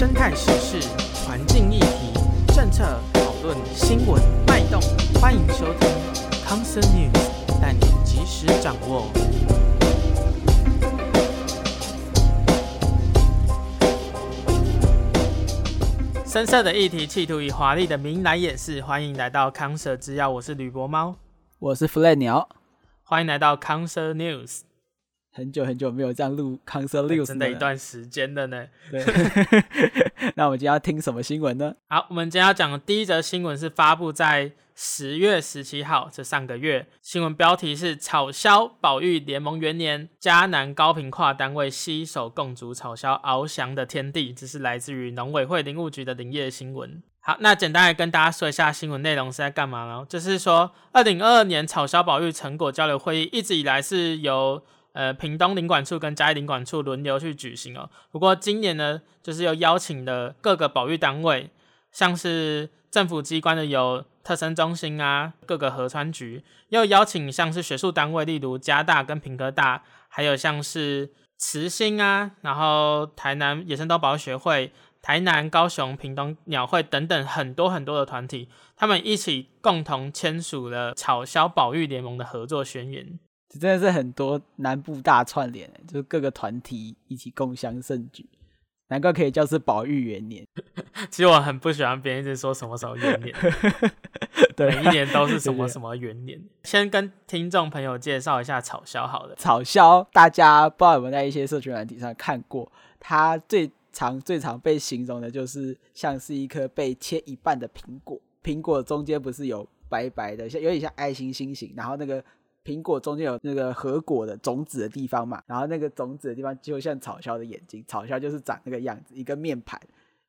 生态时事、环境议题、政策讨论、新闻脉动，欢迎收听康 Sir News，带你及时掌握。深色的议题，企图以华丽的名来掩饰。欢迎来到康 Sir 制药，我是吕博猫，我是 Flat 鸟，欢迎来到康 Sir News。很久很久没有这样录康 Sir News，真的一段时间了呢。对，那我们今天要听什么新闻呢？好，我们今天要讲的第一则新闻是发布在十月十七号，这上个月。新闻标题是“草鸮保育联盟元年，嘉南高频跨单位携手共筑草鸮翱翔的天地”。这是来自于农委会林务局的林业新闻。好，那简单来跟大家说一下新闻内容是在干嘛呢？就是说，二零二二年草鸮保育成果交流会议一直以来是由呃，屏东林管处跟嘉义林管处轮流去举行哦。不过今年呢，就是又邀请了各个保育单位，像是政府机关的有特生中心啊，各个河川局，又邀请像是学术单位，例如嘉大跟屏科大，还有像是慈心啊，然后台南野生动保护学会、台南、高雄、屏东鸟会等等很多很多的团体，他们一起共同签署了草鸮保育联盟的合作宣言。这真的是很多南部大串联，就是各个团体一起共襄盛举，难怪可以叫是保育元年。其实我很不喜欢别人一直说什么什么元年，对，每一年都是什么什么元年。先跟听众朋友介绍一下草鸮好了。草鸮大家不知道有没有在一些社群软体上看过，它最常最常被形容的就是像是一颗被切一半的苹果，苹果中间不是有白白的，像有点像爱心心形，然后那个。苹果中间有那个核果的种子的地方嘛，然后那个种子的地方就像草鸮的眼睛，草鸮就是长那个样子，一个面盘，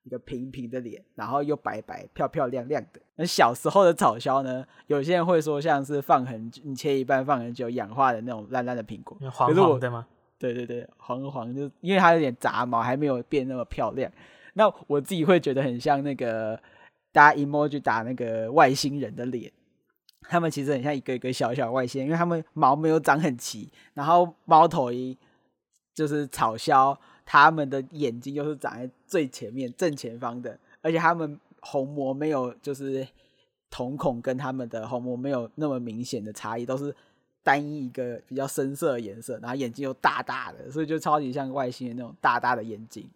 一个平平的脸，然后又白白漂漂亮亮的。那小时候的草鸮呢，有些人会说像是放很久，你切一半放很久氧化的那种烂烂的苹果，黄黄的吗？对对对，黄黄就因为它有点杂毛，还没有变那么漂亮。那我自己会觉得很像那个大家 emoji 打那个外星人的脸。他们其实很像一个一个小小外星，因为他们毛没有长很齐，然后猫头鹰就是草鸮，他们的眼睛又是长在最前面正前方的，而且他们虹膜没有就是瞳孔跟他们的虹膜没有那么明显的差异，都是单一一个比较深色的颜色，然后眼睛又大大的，所以就超级像外星人那种大大的眼睛。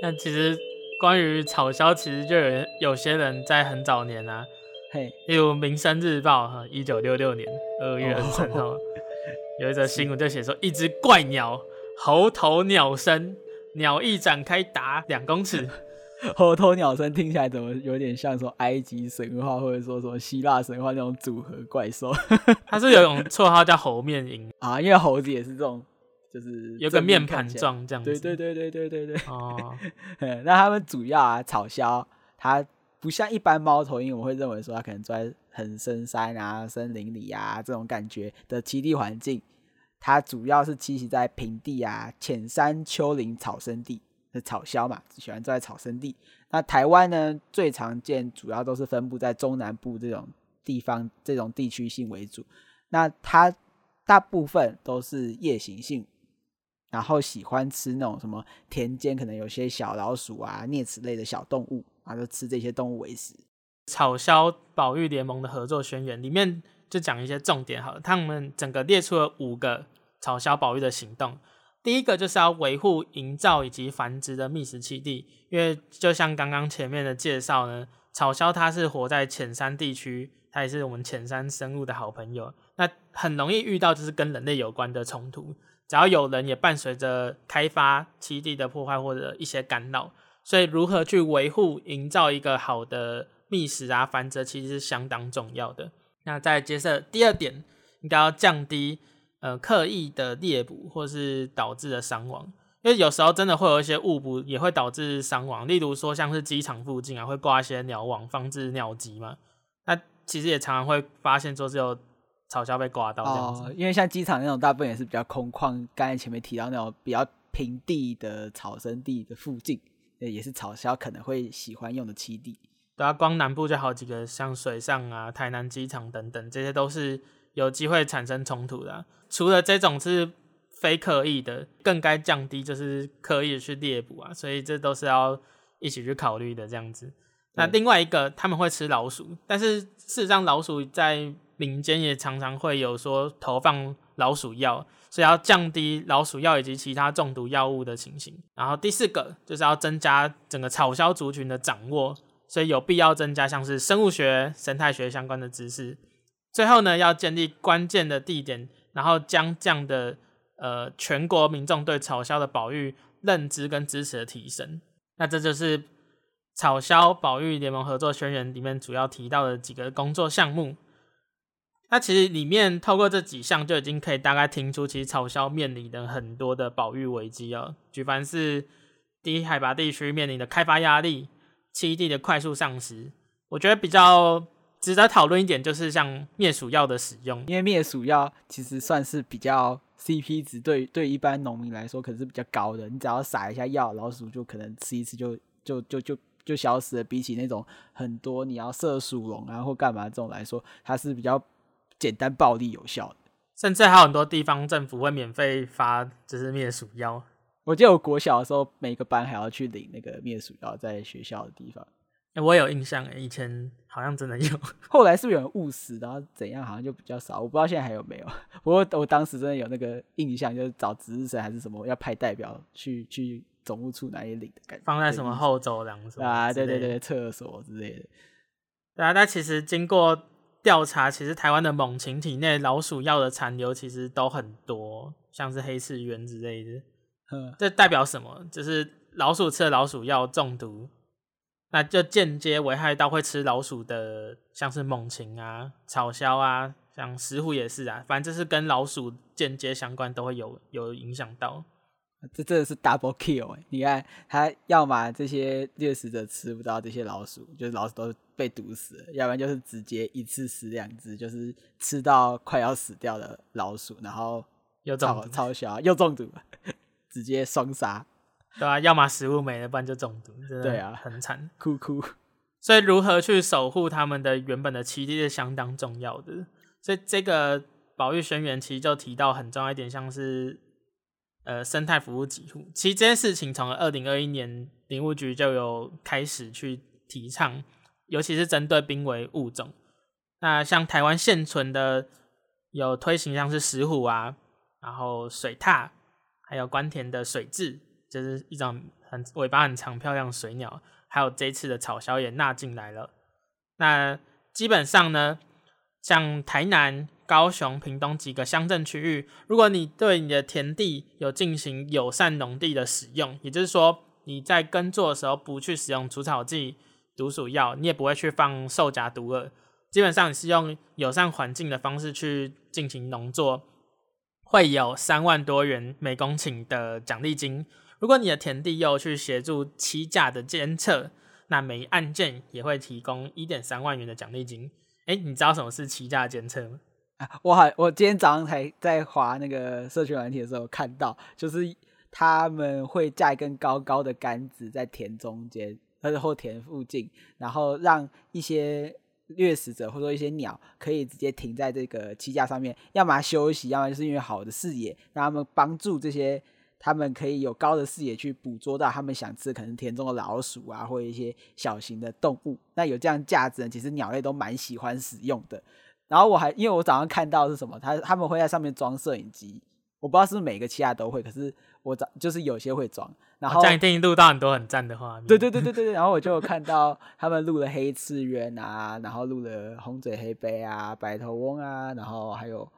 那其实。关于草鸮，其实就有有些人在很早年啊，嘿，例如《民生日报》哈，一九六六年二月二十号，有一则新闻就写说，一只怪鸟，猴头鸟身，鸟翼展开达两公尺。猴头鸟身听起来怎么有点像说埃及神话，或者说什么希腊神话那种组合怪兽？它是有一种绰号叫猴面鹰啊，因为猴子也是这种。就是有个面盘状这样子，对对对对对对对。哦，那他们主要啊，草鸮，它不像一般猫头鹰，我会认为说它可能住在很深山啊、森林里啊这种感觉的栖地环境，它主要是栖息在平地啊、浅山丘陵草生地。是草鸮嘛，喜欢住在草生地。那台湾呢，最常见主要都是分布在中南部这种地方，这种地区性为主。那它大部分都是夜行性。然后喜欢吃那种什么田间可能有些小老鼠啊、啮齿类的小动物，然后就吃这些动物为食。草鸮保育联盟的合作宣言里面就讲一些重点好了，他们整个列出了五个草鸮保育的行动。第一个就是要维护、营造以及繁殖的觅食栖地，因为就像刚刚前面的介绍呢，草鸮它是活在浅山地区，它也是我们浅山生物的好朋友，那很容易遇到就是跟人类有关的冲突。只要有人也伴随着开发栖地的破坏或者一些干扰，所以如何去维护、营造一个好的觅食啊、繁殖，其实是相当重要的。那再接着第二点，应该要降低呃刻意的猎捕或是导致的伤亡，因为有时候真的会有一些误捕也会导致伤亡，例如说像是机场附近啊会挂一些鸟网防止鸟击嘛，那其实也常常会发现说只有。草鸮被刮到这样子，哦，因为像机场那种大部分也是比较空旷，刚才前面提到那种比较平地的草生地的附近，也是草鸮可能会喜欢用的栖地。对啊，光南部就好几个，像水上啊、台南机场等等，这些都是有机会产生冲突的啊。除了这种是非刻意的，更该降低就是刻意的去猎捕啊，所以这都是要一起去考虑的这样子。那另外一个他们会吃老鼠，但是事实上老鼠在民间也常常会有说投放老鼠药，所以要降低老鼠药以及其他中毒药物的情形。然后第四个就是要增加整个草鸮族群的掌握，所以有必要增加像是生物学、生态学相关的知识。最后呢，要建立关键的地点，然后将这样的呃全国民众对草鸮的保育认知跟支持的提升。那这就是。草鸮保育联盟合作宣言里面主要提到的几个工作项目，那其实里面透过这几项就已经可以大概听出，其实草鸮面临的很多的保育危机哦。举凡是低海拔地区面临的开发压力、栖地的快速丧失，我觉得比较值得讨论一点就是像灭鼠药的使用，因为灭鼠药其实算是比较 CP 值对对一般农民来说可是比较高的，你只要撒一下药，老鼠就可能吃一次就就就就。就就消失了。比起那种很多你要射鼠笼啊或干嘛这种来说，它是比较简单、暴力、有效的。甚至还有很多地方政府会免费发，就是灭鼠药。我记得我国小的时候，每个班还要去领那个灭鼠药，在学校的地方。欸、我有印象，以前好像真的有。后来是不是有人误食，然后怎样？好像就比较少。我不知道现在还有没有。不过我当时真的有那个印象，就是找值日生还是什么，要派代表去去。总务处哪里领的感觉？放在什么后走廊什么啊？对对对，厕所之类的。对啊，但其实经过调查，其实台湾的猛禽体内老鼠药的残留其实都很多，像是黑刺鸢之类的。嗯，这代表什么？就是老鼠吃了老鼠药中毒，那就间接危害到会吃老鼠的，像是猛禽啊、草鸮啊，像石虎也是啊。反正就是跟老鼠间接相关，都会有有影响到。这真的是 double kill 哎！你看，他要么这些掠食者吃不到这些老鼠，就是老鼠都被毒死了；要不然就是直接一次死两只，就是吃到快要死掉的老鼠，然后又中毒，超小又中毒，直接双杀。对啊，要么食物没了，不然就中毒。对啊，很惨，哭哭。所以如何去守护他们的原本的栖地是相当重要的。所以这个保育宣言其实就提到很重要一点，像是。呃，生态服务给付，其实这件事情从二零二一年林务局就有开始去提倡，尤其是针对濒危物种。那像台湾现存的有推行，像是石虎啊，然后水獭，还有官田的水雉，就是一种很尾巴很长、漂亮水鸟，还有这次的草鸮也纳进来了。那基本上呢，像台南。高雄、屏东几个乡镇区域，如果你对你的田地有进行友善农地的使用，也就是说你在耕作的时候不去使用除草剂、毒鼠药，你也不会去放兽夹毒饵，基本上你是用友善环境的方式去进行农作，会有三万多元每公顷的奖励金。如果你的田地又去协助栖架的监测，那每案件也会提供一点三万元的奖励金。哎，你知道什么是栖架监测吗？我还我今天早上才在划那个社群软体的时候看到，就是他们会架一根高高的杆子在田中间，或者后田附近，然后让一些掠食者或者说一些鸟可以直接停在这个栖架上面，要么休息，要么就是因为好的视野，让他们帮助这些他们可以有高的视野去捕捉到他们想吃可能田中的老鼠啊，或者一些小型的动物。那有这样架子呢，其实鸟类都蛮喜欢使用的。然后我还因为我早上看到是什么，他他们会在上面装摄影机，我不知道是不是每个栖架都会，可是我早就是有些会装。然后这样一定录到很多很赞的画面。对对对对对，然后我就有看到他们录了黑翅鸢啊，然后录了红嘴黑背啊、白头翁啊，然后还有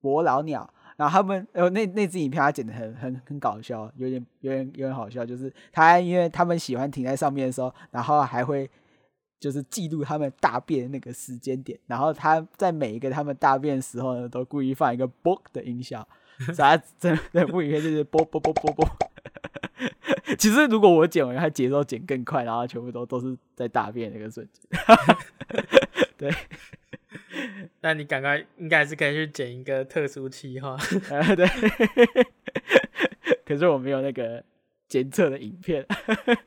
伯劳鸟。然后他们呃那那支影片他剪的很很很搞笑，有点有点有点好笑，就是他因为他们喜欢停在上面的时候，然后还会。就是记录他们大便的那个时间点，然后他在每一个他们大便的时候呢，都故意放一个啵的音效，啥整整部影片就是啵啵啵啵啵。其实如果我剪完，他节奏剪更快，然后全部都都是在大便那个瞬间。对，那你赶快应该还是可以去剪一个特殊企划。对，可是我没有那个监测的影片。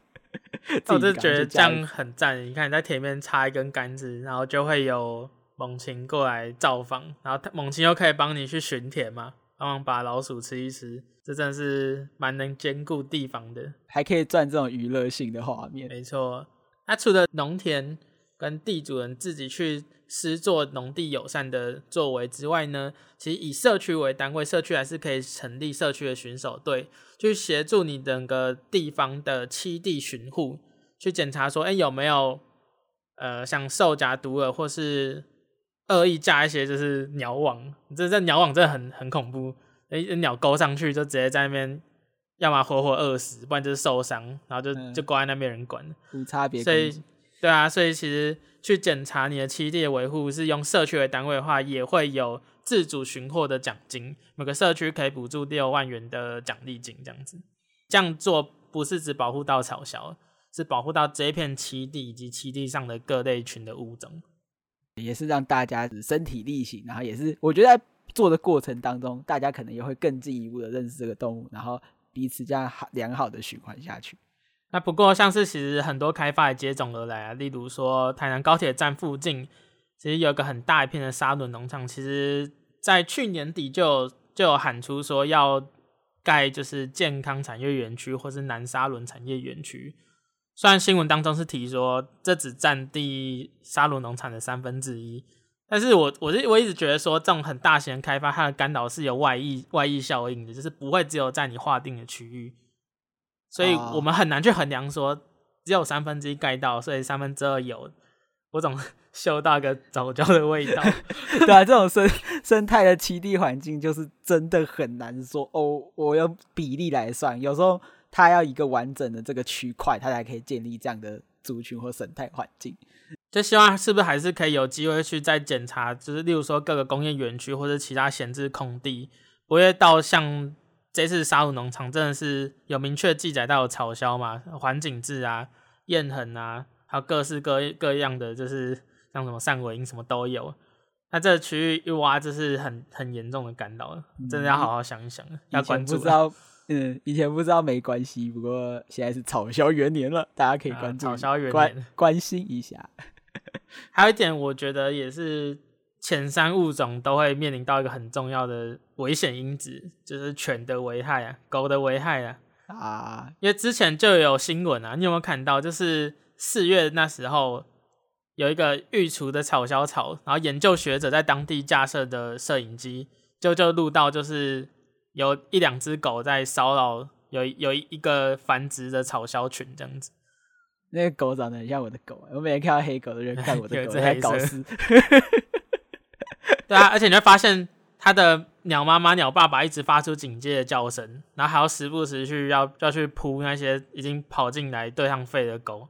我就觉得这样很赞。你看，你在田里面插一根杆子，然后就会有猛禽过来造访，然后猛禽又可以帮你去巡田嘛。帮忙把老鼠吃一吃，这真的是蛮能兼顾地方的，还可以赚这种娱乐性的画面。没错，那除了农田跟地主人自己去施做农地友善的作为之外呢，其实以社区为单位，社区还是可以成立社区的巡守队，去协助你整个地方的七地巡护，去检查说，哎，有没有呃像兽夹毒饵或是。恶意架一些就是鸟网，这这鸟网真的很很恐怖，哎，鸟勾上去就直接在那边，要么活活饿死，不然就是受伤，然后就就挂在那边人管，无差别。所以，对啊，所以其实去检查你的栖地的维护是用社区为单位的话，也会有自主寻获的奖金，每个社区可以补助六万元的奖励金，这样子。这样做不是只保护到草鸮，是保护到这一片栖地以及栖地上的各类群的物种。也是让大家身体力行，然后也是我觉得在做的过程当中，大家可能也会更进一步的认识这个动物，然后彼此这样好良好的循环下去。那不过像是其实很多开发也接踵而来啊，例如说台南高铁站附近，其实有一个很大一片的沙仑农场，其实在去年底就有就有喊出说要盖就是健康产业园区或是南沙仑产业园区。虽然新闻当中是提说这只占地沙仑农场的三分之一，但是我我是我一直觉得说这种很大型的开发，它的干扰是有外溢外溢效应的，就是不会只有在你划定的区域，所以我们很难去衡量说只有三分之一盖到，所以三分之二有，我总 嗅到一个早教的味道。对啊，这种生生态的栖地环境就是真的很难说哦，我用比例来算，有时候。它要一个完整的这个区块，它才可以建立这样的族群或生态环境。就希望是不是还是可以有机会去再检查，就是例如说各个工业园区或者其他闲置空地，不会到像这次沙仑农场真的是有明确记载到有草鸮嘛，环景志啊、燕痕啊，还有各式各各样的，就是像什么扇尾莺什么都有。那这个区域一挖，就是很很严重的干扰，真的要好好想一想，嗯、要关注。嗯，以前不知道没关系，不过现在是草鸮元年了，大家可以关注、啊、草鸮元年关，关心一下。还有一点，我觉得也是浅山物种都会面临到一个很重要的危险因子，就是犬的危害啊，狗的危害啊。啊，因为之前就有新闻啊，你有没有看到？就是四月那时候有一个育雏的草鸮巢，然后研究学者在当地架设的摄影机，就就录到就是。有一两只狗在骚扰，有有一个繁殖的草鸮群这样子。那个狗长得很像我的狗，我每天看到黑狗的人看我的狗在搞事。对啊，而且你会发现它的鸟妈妈、鸟爸爸一直发出警戒的叫声，然后还要时不时去要要去扑那些已经跑进来对上吠的狗。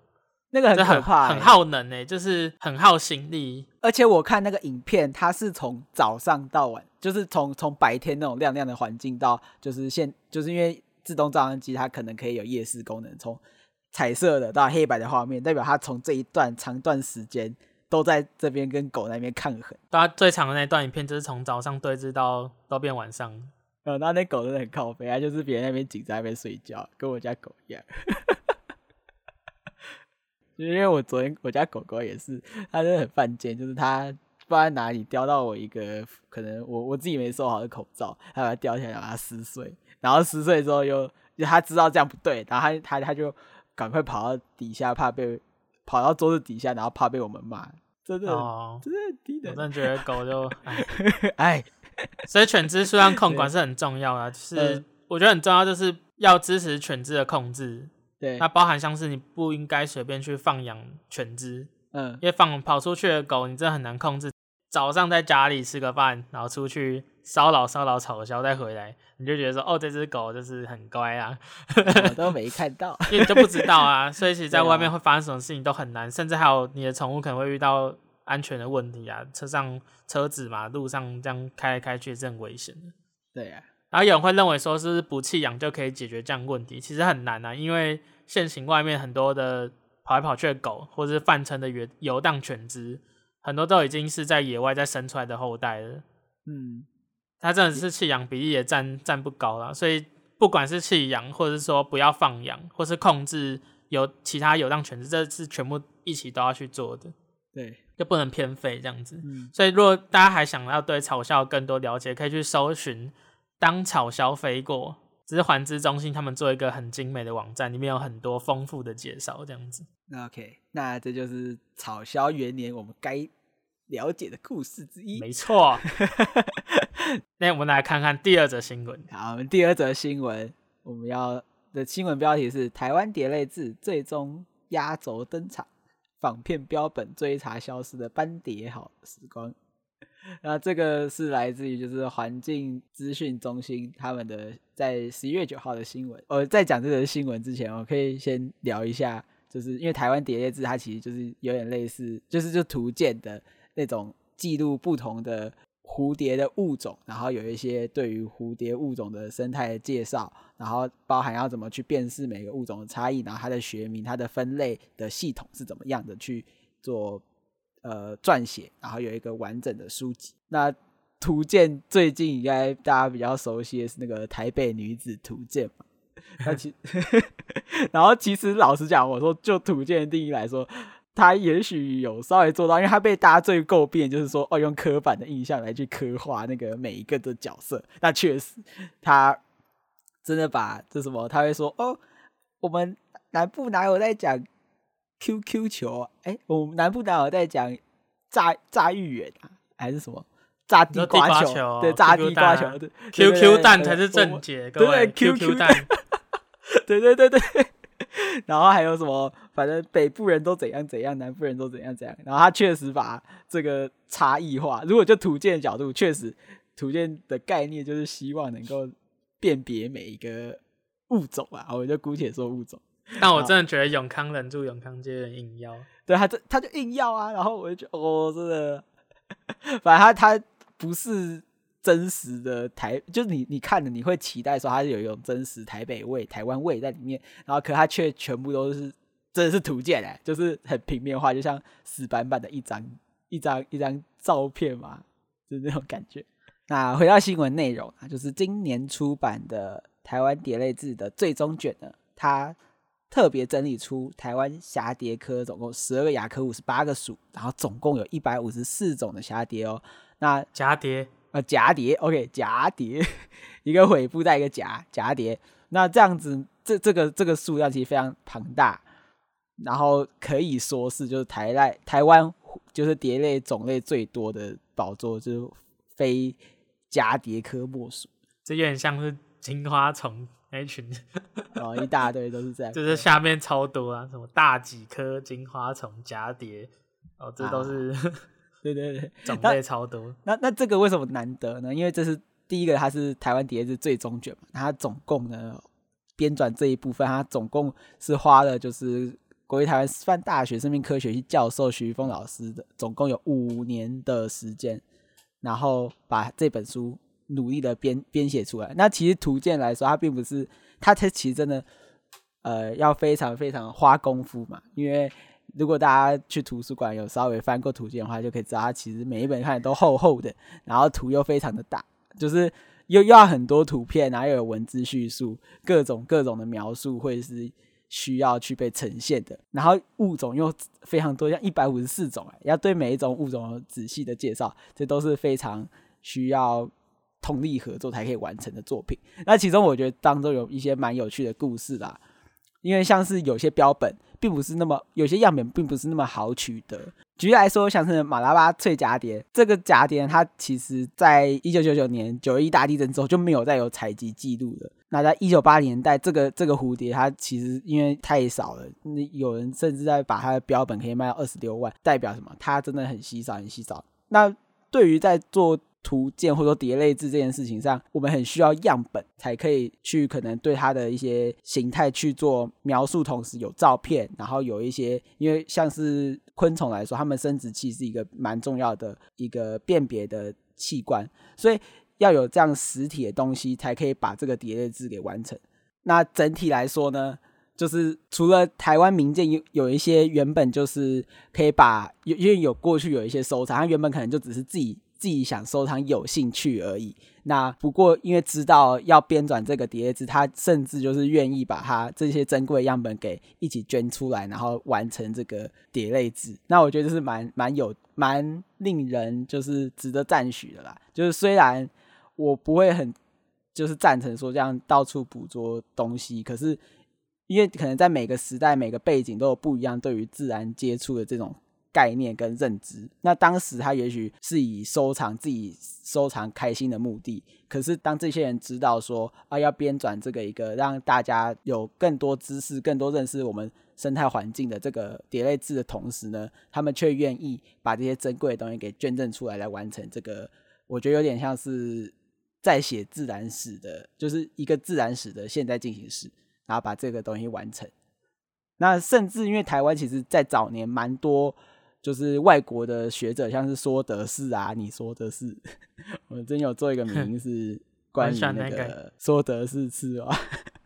那个很可怕、欸，很耗能诶、欸，就是很耗心力。而且我看那个影片，它是从早上到晚，就是从从白天那种亮亮的环境到，就是现，就是因为自动照相机它可能可以有夜视功能，从彩色的到黑白的画面，代表它从这一段长段时间都在这边跟狗那边抗衡。它最长的那段影片就是从早上对峙到到变晚上。呃，那那狗真的很靠背啊，就是别人那边紧在那边睡觉，跟我家狗一样。因为我昨天我家狗狗也是，它真的很犯贱，就是它不知道在哪里叼到我一个可能我我自己没收好的口罩，它把它叼起来把它撕碎，然后撕碎之后又它知道这样不对，然后它它它就赶快跑到底下，怕被跑到桌子底下，然后怕被我们骂，真的、哦、真的很低的。我真的觉得狗就 哎。哎，所以犬只数量控管是很重要的，就是我觉得很重要，就是要支持犬只的控制。对，那包含像是你不应该随便去放养犬只，嗯，因为放跑出去的狗，你真的很难控制。早上在家里吃个饭，然后出去骚扰骚扰草鸮，再回来，你就觉得说，哦，这只狗就是很乖啊，我 都没看到，因为你就不知道啊。所以其实 在外面会发生什么事情都很难，甚至还有你的宠物可能会遇到安全的问题啊，车上车子嘛，路上这样开来开去是很危险的。对啊。然后有人会认为说，是不弃养就可以解决这样问题，其实很难啊，因为现行外面很多的跑来跑去的狗，或者是泛称的游游荡犬只，很多都已经是在野外再生出来的后代了。嗯，它真的是弃养比例也占占不高了，所以不管是弃养，或者是说不要放养，或是控制有其他游荡犬只，这是全部一起都要去做的。对，就不能偏废这样子。嗯，所以如果大家还想要对草鸮更多了解，可以去搜寻。当草鸮飞过，只是环知中心他们做一个很精美的网站，里面有很多丰富的介绍，这样子。那 OK，那这就是草鸮元年我们该了解的故事之一。没错。那我们来看看第二则新闻。好，我们第二则新闻，我们要的新闻标题是：台湾蝶类志最终压轴登场，仿片标本追查消失的斑蝶好时光。那这个是来自于就是环境资讯中心他们的在十一月九号的新闻。呃，在讲这个新闻之前，我可以先聊一下，就是因为台湾蝶类志它其实就是有点类似，就是就图鉴的那种记录不同的蝴蝶的物种，然后有一些对于蝴蝶物种的生态介绍，然后包含要怎么去辨识每个物种的差异，然后它的学名、它的分类的系统是怎么样的去做。呃，撰写，然后有一个完整的书籍。那图鉴最近应该大家比较熟悉的是那个《台北女子图鉴》嘛？那其，然后其实老实讲，我说就图鉴定义来说，他也许有稍微做到，因为他被大家最诟病，就是说哦，用刻板的印象来去刻画那个每一个的角色。那确实，他真的把这什么，他会说哦，我们南部哪有在讲？QQ 球，哎、欸，我们南部哪有在讲炸炸芋圆啊，还是什么炸地瓜球？球对，炸地瓜球。对，QQ 蛋才是正解，各位。对，QQ 蛋。对对对对。然后还有什么？反正北部人都怎样怎样，南部人都怎样怎样。然后他确实把这个差异化。如果就图鉴的角度，确实图鉴的概念就是希望能够辨别每一个物种啊，我就姑且说物种。但我真的觉得永康忍住，永康街的硬要，对他这他就硬要啊，然后我就觉得哦，真的，反正他他不是真实的台，就是你你看的你会期待说它是有一种真实台北味、台湾味在里面，然后可它却全部都是真的是图鉴哎，就是很平面化，就像死板板的一张一张一张照片嘛，就是那种感觉。那回到新闻内容啊，就是今年出版的台湾蝶类志的最终卷呢，它。特别整理出台湾蛱蝶科总共十二个亚科五十八个属，然后总共有一百五十四种的蛱蝶哦。那蛱蝶呃蛱蝶，OK，蛱蝶一个尾部带一个甲，蛱蝶。那这样子，这这个这个数量其实非常庞大，然后可以说是就是台赖台湾就是蝶类种类最多的宝座，就是非蛱蝶科莫属。这有点像是金花虫。那群哦，一大堆都是这样，就是下面超多啊，什么大几科金花虫、蛱蝶，哦，这都是、啊、对对对，种类超多。那那，那这个为什么难得呢？因为这是第一个，它是台湾蝶子最终卷嘛，它总共呢编纂这一部分，它总共是花了就是国立台湾师范大学生命科学系教授徐峰老师的总共有五年的时间，然后把这本书。努力的编编写出来。那其实图鉴来说，它并不是它它其实真的呃要非常非常花功夫嘛。因为如果大家去图书馆有稍微翻过图鉴的话，就可以知道它其实每一本看都厚厚的，然后图又非常的大，就是又要很多图片，然后又有文字叙述，各种各种的描述会是需要去被呈现的。然后物种又非常多，像 一百五十四种，要对每一种物种仔细的介绍，这都是非常需要。通力合作才可以完成的作品。那其中我觉得当中有一些蛮有趣的故事啦，因为像是有些标本并不是那么，有些样本并不是那么好取得。举例来说，像是马拉巴翠蛱蝶，这个蛱蝶它其实在一九九九年九一大地震之后就没有再有采集记录了。那在一九八零年代，这个这个蝴蝶它其实因为太少了，那有人甚至在把它的标本可以卖到二十六万，代表什么？它真的很稀少，很稀少。那对于在做图鉴或者说叠类志这件事情上，我们很需要样本，才可以去可能对它的一些形态去做描述，同时有照片，然后有一些，因为像是昆虫来说，它们生殖器是一个蛮重要的一个辨别的器官，所以要有这样实体的东西，才可以把这个叠类志给完成。那整体来说呢，就是除了台湾民间有有一些原本就是可以把，因为有过去有一些收藏，它原本可能就只是自己。自己想收藏有兴趣而已。那不过因为知道要编纂这个蝶志，他甚至就是愿意把他这些珍贵样本给一起捐出来，然后完成这个蝶类志。那我觉得是蛮蛮有蛮令人就是值得赞许的啦。就是虽然我不会很就是赞成说这样到处捕捉东西，可是因为可能在每个时代、每个背景都有不一样对于自然接触的这种概念跟认知。那当时他也许是以收藏自己收藏开心的目的，可是当这些人知道说啊要编纂这个一个让大家有更多知识、更多认识我们生态环境的这个蝶类志的同时呢，他们却愿意把这些珍贵的东西给捐赠出来，来完成这个。我觉得有点像是在写自然史的，就是一个自然史的现在进行时，然后把这个东西完成。那甚至因为台湾其实，在早年蛮多就是外国的学者，像是说德士啊，你说的是，我真有做一个名是关于那个说德士刺蛙，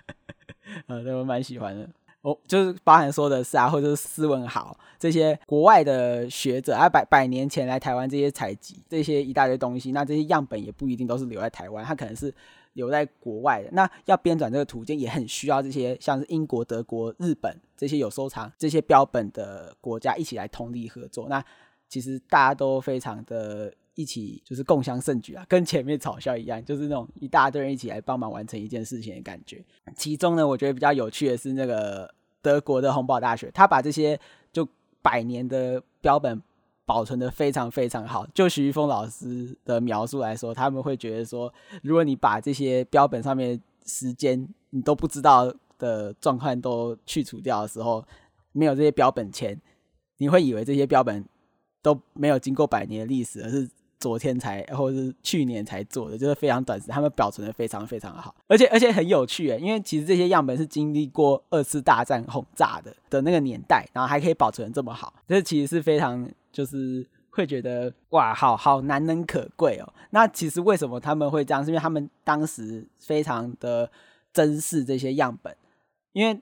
呃，那我蛮喜欢的。哦，就是包含说的是啊，或者是斯文豪这些国外的学者啊，百百年前来台湾这些采集这些一大堆东西，那这些样本也不一定都是留在台湾，它可能是留在国外的。那要编纂这个图鉴，也很需要这些像是英国、德国、日本这些有收藏这些标本的国家一起来通力合作。那其实大家都非常的一起，就是共襄盛举啊，跟前面嘲笑一样，就是那种一大堆人一起来帮忙完成一件事情的感觉。其中呢，我觉得比较有趣的是那个。德国的洪堡大学，他把这些就百年的标本保存的非常非常好。就徐玉峰老师的描述来说，他们会觉得说，如果你把这些标本上面时间你都不知道的状况都去除掉的时候，没有这些标本前，你会以为这些标本都没有经过百年的历史，而是。昨天才或者是去年才做的，就是非常短时，他们保存的非常非常的好，而且而且很有趣诶，因为其实这些样本是经历过二次大战轰炸的的那个年代，然后还可以保存这么好，这其实是非常就是会觉得哇，好好难能可贵哦。那其实为什么他们会这样？是因为他们当时非常的珍视这些样本，因为。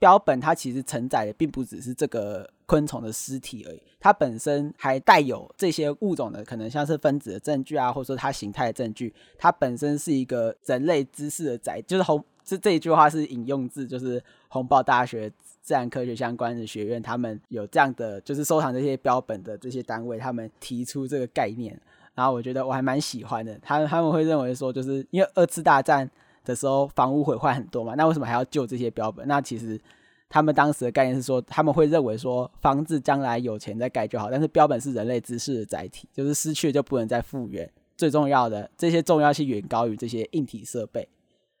标本它其实承载的并不只是这个昆虫的尸体而已，它本身还带有这些物种的可能像是分子的证据啊，或者说它形态的证据。它本身是一个人类知识的载，就是红这这一句话是引用自就是红豹大学自然科学相关的学院，他们有这样的就是收藏这些标本的这些单位，他们提出这个概念。然后我觉得我还蛮喜欢的，他他们会认为说，就是因为二次大战。的时候，房屋毁坏很多嘛，那为什么还要救这些标本？那其实他们当时的概念是说，他们会认为说，房子将来有钱再盖就好，但是标本是人类知识的载体，就是失去就不能再复原。最重要的，这些重要性远高于这些硬体设备。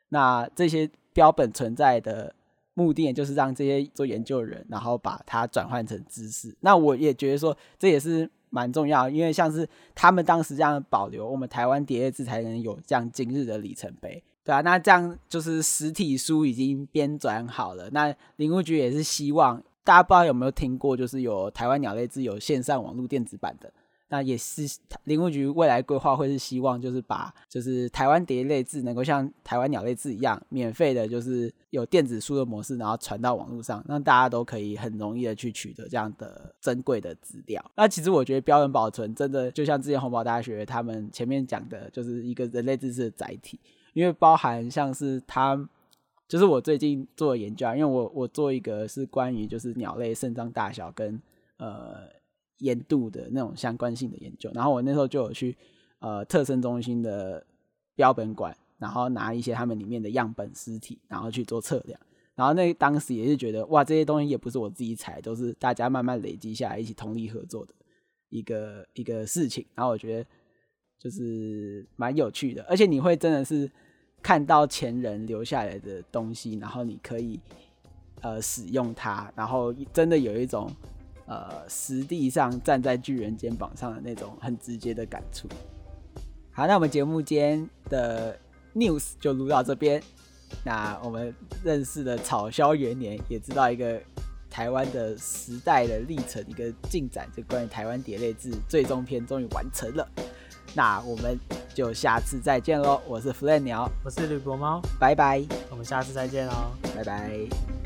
那这些标本存在的目的，就是让这些做研究的人，然后把它转换成知识。那我也觉得说，这也是蛮重要，因为像是他们当时这样保留，我们台湾蝶类志才能有这样今日的里程碑。对啊，那这样就是实体书已经编纂好了。那林务局也是希望大家不知道有没有听过，就是有台湾鸟类志有线上网络电子版的。那也是林务局未来规划会是希望就是把就是台湾蝶类志能够像台湾鸟类志一样免费的，就是有电子书的模式，然后传到网络上，让大家都可以很容易的去取得这样的珍贵的资料。那其实我觉得标本保存真的就像之前洪堡大学他们前面讲的，就是一个人类知识的载体。因为包含像是他，就是我最近做的研究啊，因为我我做一个是关于就是鸟类肾脏大小跟呃盐度的那种相关性的研究，然后我那时候就有去呃特生中心的标本馆，然后拿一些他们里面的样本尸体，然后去做测量，然后那当时也是觉得哇，这些东西也不是我自己采，都是大家慢慢累积下来一起通力合作的一个一个事情，然后我觉得。就是蛮有趣的，而且你会真的是看到前人留下来的东西，然后你可以呃使用它，然后真的有一种呃实地上站在巨人肩膀上的那种很直接的感触。好，那我们节目间的 news 就录到这边。那我们认识的草鸮元年，也知道一个台湾的时代的历程，一个进展，就关于台湾蝶类志最终篇终于完成了。那我们就下次再见喽！我是 Fly 鸟，我是吕国猫，拜拜！我们下次再见喽，拜拜！